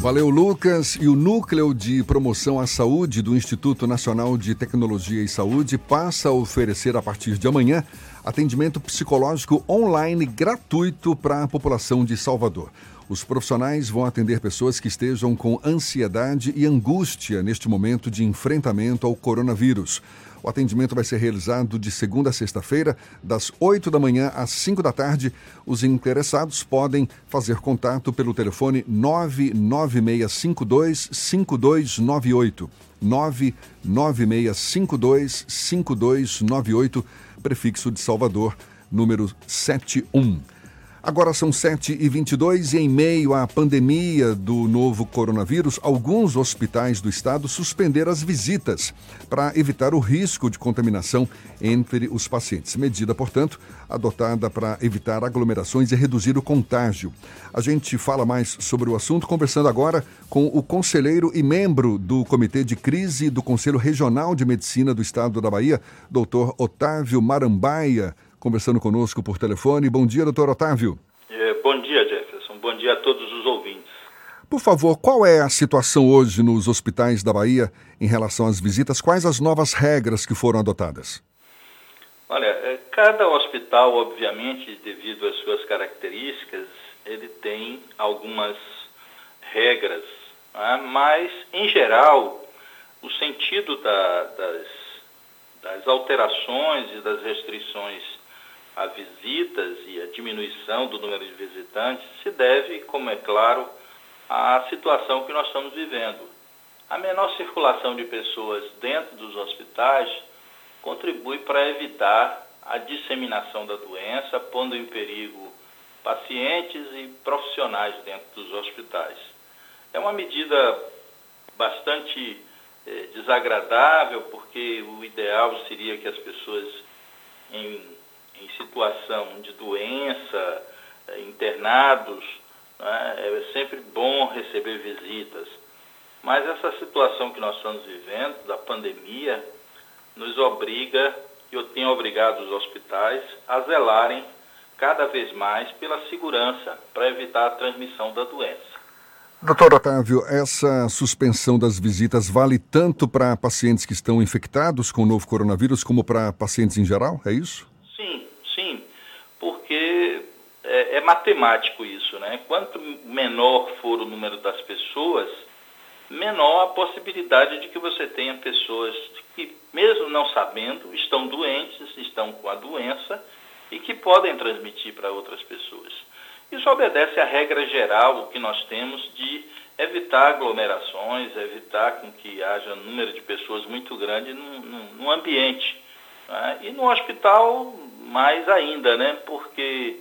Valeu, Lucas. E o Núcleo de Promoção à Saúde do Instituto Nacional de Tecnologia e Saúde passa a oferecer, a partir de amanhã, atendimento psicológico online gratuito para a população de Salvador. Os profissionais vão atender pessoas que estejam com ansiedade e angústia neste momento de enfrentamento ao coronavírus. O atendimento vai ser realizado de segunda a sexta-feira, das 8 da manhã às 5 da tarde. Os interessados podem fazer contato pelo telefone 99652 5298. 99652 5298, prefixo de Salvador, número 71. Agora são 7h22 e, em meio à pandemia do novo coronavírus, alguns hospitais do estado suspenderam as visitas para evitar o risco de contaminação entre os pacientes. Medida, portanto, adotada para evitar aglomerações e reduzir o contágio. A gente fala mais sobre o assunto conversando agora com o conselheiro e membro do Comitê de Crise do Conselho Regional de Medicina do Estado da Bahia, doutor Otávio Marambaia conversando conosco por telefone. Bom dia, doutor Otávio. É, bom dia, Jefferson. Bom dia a todos os ouvintes. Por favor, qual é a situação hoje nos hospitais da Bahia em relação às visitas? Quais as novas regras que foram adotadas? Olha, é, cada hospital, obviamente, devido às suas características, ele tem algumas regras, né? mas, em geral, o sentido da, das, das alterações e das restrições a visitas e a diminuição do número de visitantes se deve, como é claro, à situação que nós estamos vivendo. A menor circulação de pessoas dentro dos hospitais contribui para evitar a disseminação da doença, pondo em perigo pacientes e profissionais dentro dos hospitais. É uma medida bastante eh, desagradável, porque o ideal seria que as pessoas em em situação de doença, eh, internados, né, é sempre bom receber visitas. Mas essa situação que nós estamos vivendo, da pandemia, nos obriga, e eu tenho obrigado os hospitais a zelarem cada vez mais pela segurança para evitar a transmissão da doença. Doutor Otávio, essa suspensão das visitas vale tanto para pacientes que estão infectados com o novo coronavírus como para pacientes em geral? É isso? É, matemático isso, né? Quanto menor for o número das pessoas, menor a possibilidade de que você tenha pessoas que, mesmo não sabendo, estão doentes, estão com a doença e que podem transmitir para outras pessoas. Isso obedece à regra geral que nós temos de evitar aglomerações, evitar com que haja um número de pessoas muito grande no ambiente. Né? E no hospital, mais ainda, né? Porque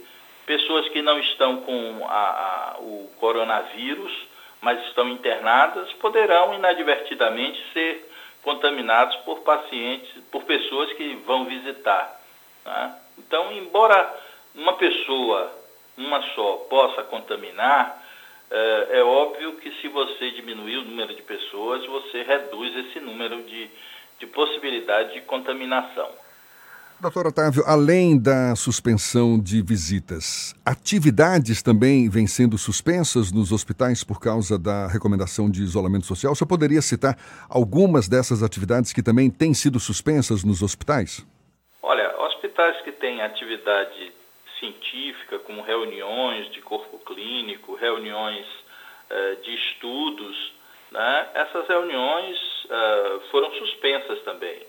pessoas que não estão com a, a, o coronavírus, mas estão internadas, poderão inadvertidamente ser contaminados por pacientes, por pessoas que vão visitar. Né? Então, embora uma pessoa, uma só, possa contaminar, é, é óbvio que se você diminuir o número de pessoas, você reduz esse número de, de possibilidade de contaminação. Doutor Otávio, além da suspensão de visitas, atividades também vêm sendo suspensas nos hospitais por causa da recomendação de isolamento social? Você poderia citar algumas dessas atividades que também têm sido suspensas nos hospitais? Olha, hospitais que têm atividade científica, como reuniões de corpo clínico, reuniões uh, de estudos, né? essas reuniões uh, foram suspensas também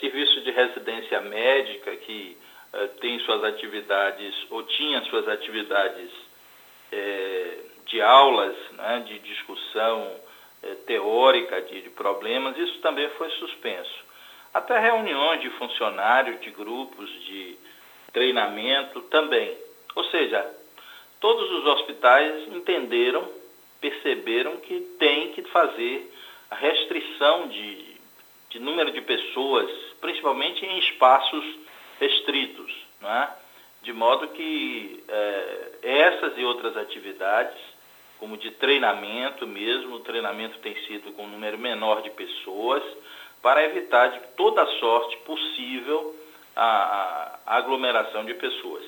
serviço de residência médica que é, tem suas atividades, ou tinha suas atividades é, de aulas, né, de discussão é, teórica de, de problemas, isso também foi suspenso. Até reuniões de funcionários, de grupos de treinamento também. Ou seja, todos os hospitais entenderam, perceberam que tem que fazer a restrição de, de número de pessoas, principalmente em espaços restritos, né? de modo que é, essas e outras atividades, como de treinamento mesmo, o treinamento tem sido com um número menor de pessoas, para evitar de toda sorte possível a, a aglomeração de pessoas.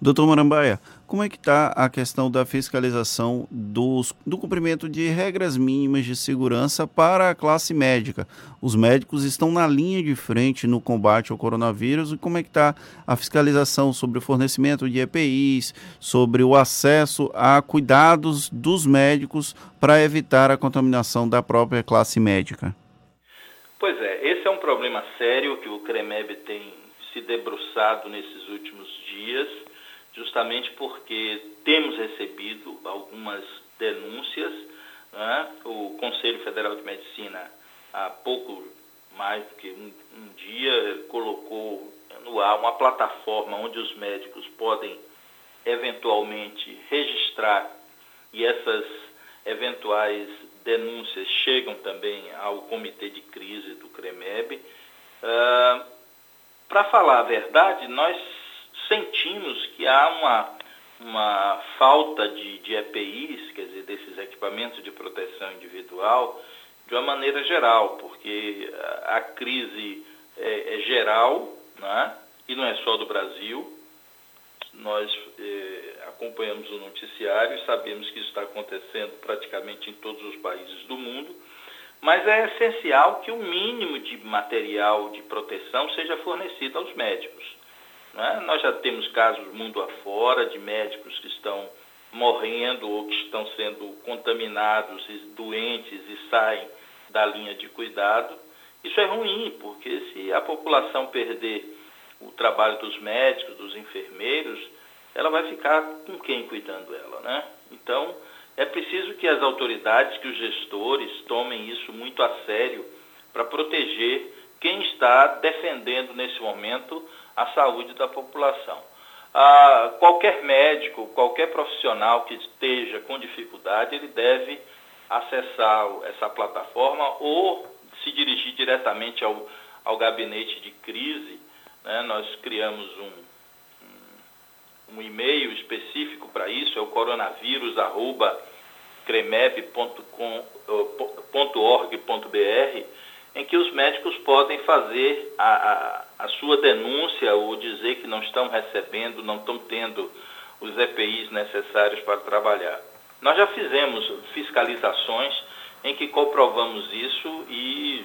Doutor Marambaia, como é que está a questão da fiscalização dos, do cumprimento de regras mínimas de segurança para a classe médica? Os médicos estão na linha de frente no combate ao coronavírus e como é que está a fiscalização sobre o fornecimento de EPIs, sobre o acesso a cuidados dos médicos para evitar a contaminação da própria classe médica? Pois é, esse é um problema sério que o CREMEB tem se debruçado nesses últimos dias justamente porque temos recebido algumas denúncias. Né? O Conselho Federal de Medicina, há pouco mais do que um, um dia, colocou no ar uma plataforma onde os médicos podem eventualmente registrar e essas eventuais denúncias chegam também ao comitê de crise do CREMEB. Uh, Para falar a verdade, nós sentimos que há uma, uma falta de, de EPIs, quer dizer, desses equipamentos de proteção individual, de uma maneira geral, porque a, a crise é, é, geral, né? e não é só do Brasil. Nós é, acompanhamos o noticiário e sabemos que isso está acontecendo praticamente em todos os países do mundo, mas é essencial que o mínimo de material de proteção seja fornecido aos médicos. Né? Nós já temos casos mundo afora de médicos que estão morrendo ou que estão sendo contaminados e doentes e saem da linha de cuidado. Isso é ruim, porque se a população perder o trabalho dos médicos, dos enfermeiros, ela vai ficar com quem cuidando dela, né? Então, é preciso que as autoridades, que os gestores tomem isso muito a sério para proteger quem está defendendo nesse momento a saúde da população. Ah, qualquer médico, qualquer profissional que esteja com dificuldade, ele deve acessar essa plataforma ou se dirigir diretamente ao, ao gabinete de crise. Né? Nós criamos um, um, um e-mail específico para isso, é o coronavírus.cremeb.org.br em que os médicos podem fazer a, a, a, sua denúncia ou dizer que não estão recebendo, não estão tendo os EPIs necessários para trabalhar. Nós já fizemos fiscalizações em que comprovamos isso e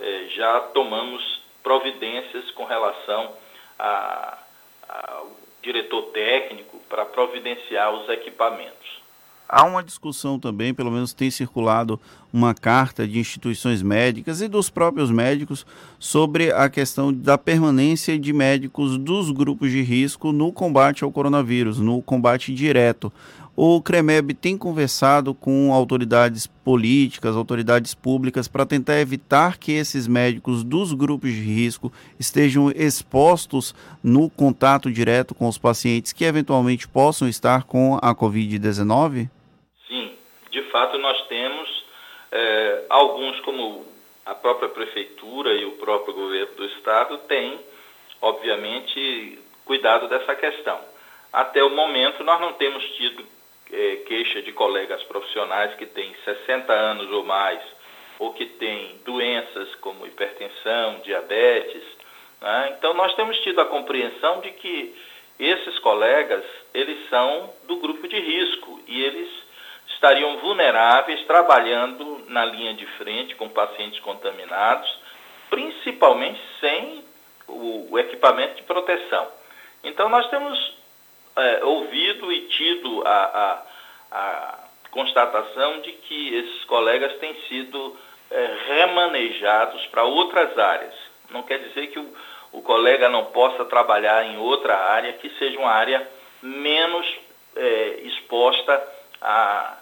é, já tomamos providências com relação ao diretor técnico para providenciar os equipamentos. Há uma discussão também, pelo menos tem circulado uma carta de instituições médicas e dos próprios médicos sobre a questão da permanência de médicos dos grupos de risco no combate ao coronavírus, no combate direto. O CREMEB tem conversado com autoridades políticas, autoridades públicas, para tentar evitar que esses médicos dos grupos de risco estejam expostos no contato direto com os pacientes que eventualmente possam estar com a Covid-19? fato, nós temos é, alguns, como a própria prefeitura e o próprio governo do estado, têm, obviamente, cuidado dessa questão. Até o momento, nós não temos tido é, queixa de colegas profissionais que têm 60 anos ou mais, ou que têm doenças como hipertensão, diabetes. Né? Então, nós temos tido a compreensão de que esses colegas, eles são do grupo de risco e eles estariam vulneráveis trabalhando na linha de frente com pacientes contaminados, principalmente sem o, o equipamento de proteção. Então, nós temos é, ouvido e tido a, a, constatação de que esses colegas têm sido é, remanejados para outras áreas. Não quer dizer que o, o colega não possa trabalhar em outra área que seja uma área menos é, exposta a,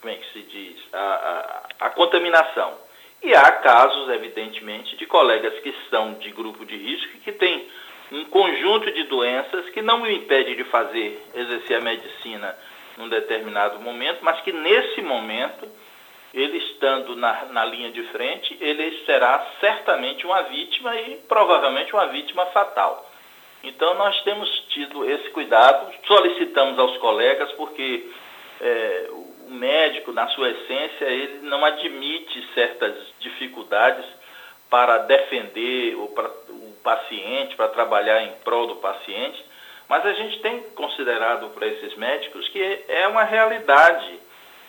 como é que se diz, a, a, a contaminação. E há casos, evidentemente, de colegas que são de grupo de risco e que têm um conjunto de doenças que não o impede de fazer, exercer a medicina num determinado momento, mas que nesse momento, ele estando na, na linha de frente, ele será certamente uma vítima e provavelmente uma vítima fatal. Então nós temos tido esse cuidado, solicitamos aos colegas, porque é, o médico, na sua essência, ele não admite certas dificuldades para defender o, para, o paciente, para trabalhar em prol do paciente, Mas a gente tem considerado para esses médicos que é uma realidade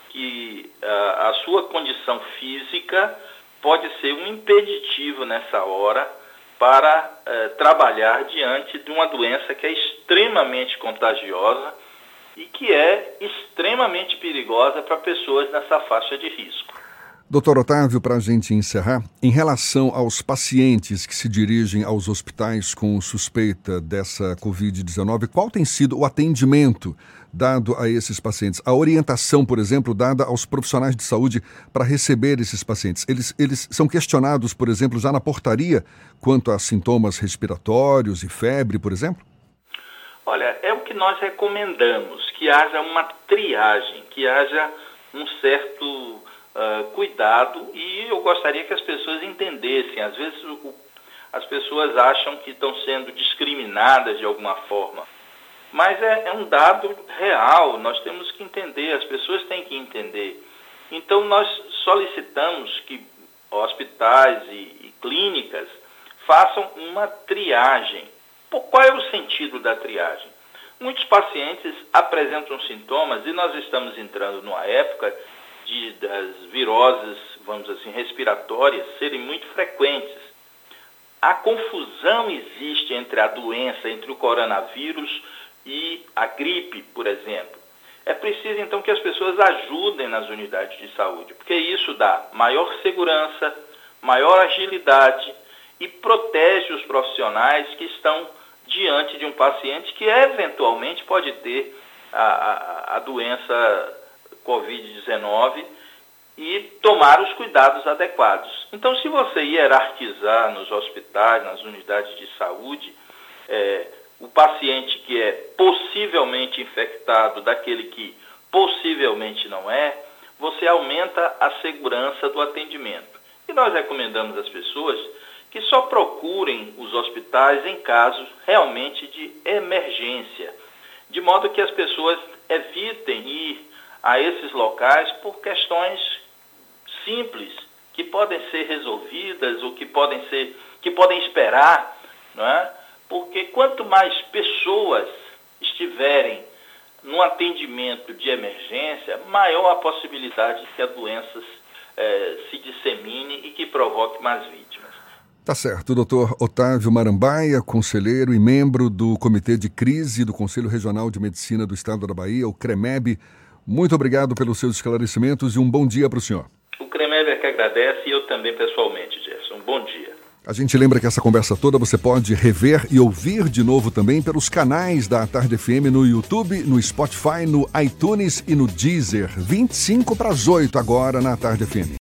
que uh, a sua condição física pode ser um impeditivo nessa hora para uh, trabalhar diante de uma doença que é extremamente contagiosa e que é extremamente perigosa para pessoas nessa faixa de risco. Doutor Otávio, para a gente encerrar, em relação aos pacientes que se dirigem aos hospitais com suspeita dessa Covid-19, qual tem sido o atendimento dado a esses pacientes? A orientação, por exemplo, dada aos profissionais de saúde para receber esses pacientes? Eles, eles são questionados, por exemplo, já na portaria quanto a sintomas respiratórios e febre, por exemplo? Olha, é o que nós recomendamos, que haja uma triagem, que haja um certo uh, cuidado e eu gostaria que as pessoas entendessem. Às vezes o, as pessoas acham que estão sendo discriminadas de alguma forma. Mas é, é um dado real, nós temos que entender, as pessoas têm que entender. Então nós solicitamos que hospitais e, e clínicas façam uma triagem. Qual é o sentido da triagem? Muitos pacientes apresentam sintomas e nós estamos entrando numa época de, das viroses, vamos assim, respiratórias serem muito frequentes. A confusão existe entre a doença, entre o coronavírus e a gripe, por exemplo. É preciso então que as pessoas ajudem nas unidades de saúde, porque isso dá maior segurança, maior agilidade e protege os profissionais que estão diante de um paciente que eventualmente pode ter a, a, a doença Covid-19 e tomar os cuidados adequados. Então, se você hierarquizar nos hospitais, nas unidades de saúde, é, o paciente que é possivelmente infectado daquele que possivelmente não é, você aumenta a segurança do atendimento. E nós recomendamos às pessoas que só procurem os hospitais em casos realmente de emergência, de modo que as pessoas evitem ir a esses locais por questões simples que podem ser resolvidas ou que podem ser que podem esperar, não é? Porque quanto mais pessoas estiverem no atendimento de emergência, maior a possibilidade de que a doença eh, se dissemine e que provoque mais vítimas. Tá certo. Doutor Otávio Marambaia, conselheiro e membro do Comitê de Crise do Conselho Regional de Medicina do Estado da Bahia, o CREMEB, muito obrigado pelos seus esclarecimentos e um bom dia para o senhor. O Cremev é que agradece e eu também pessoalmente, Gerson. Um bom dia. A gente lembra que essa conversa toda você pode rever e ouvir de novo também pelos canais da Tarde FM no YouTube, no Spotify, no iTunes e no Deezer. 25 para as 8 agora na Tarde FM.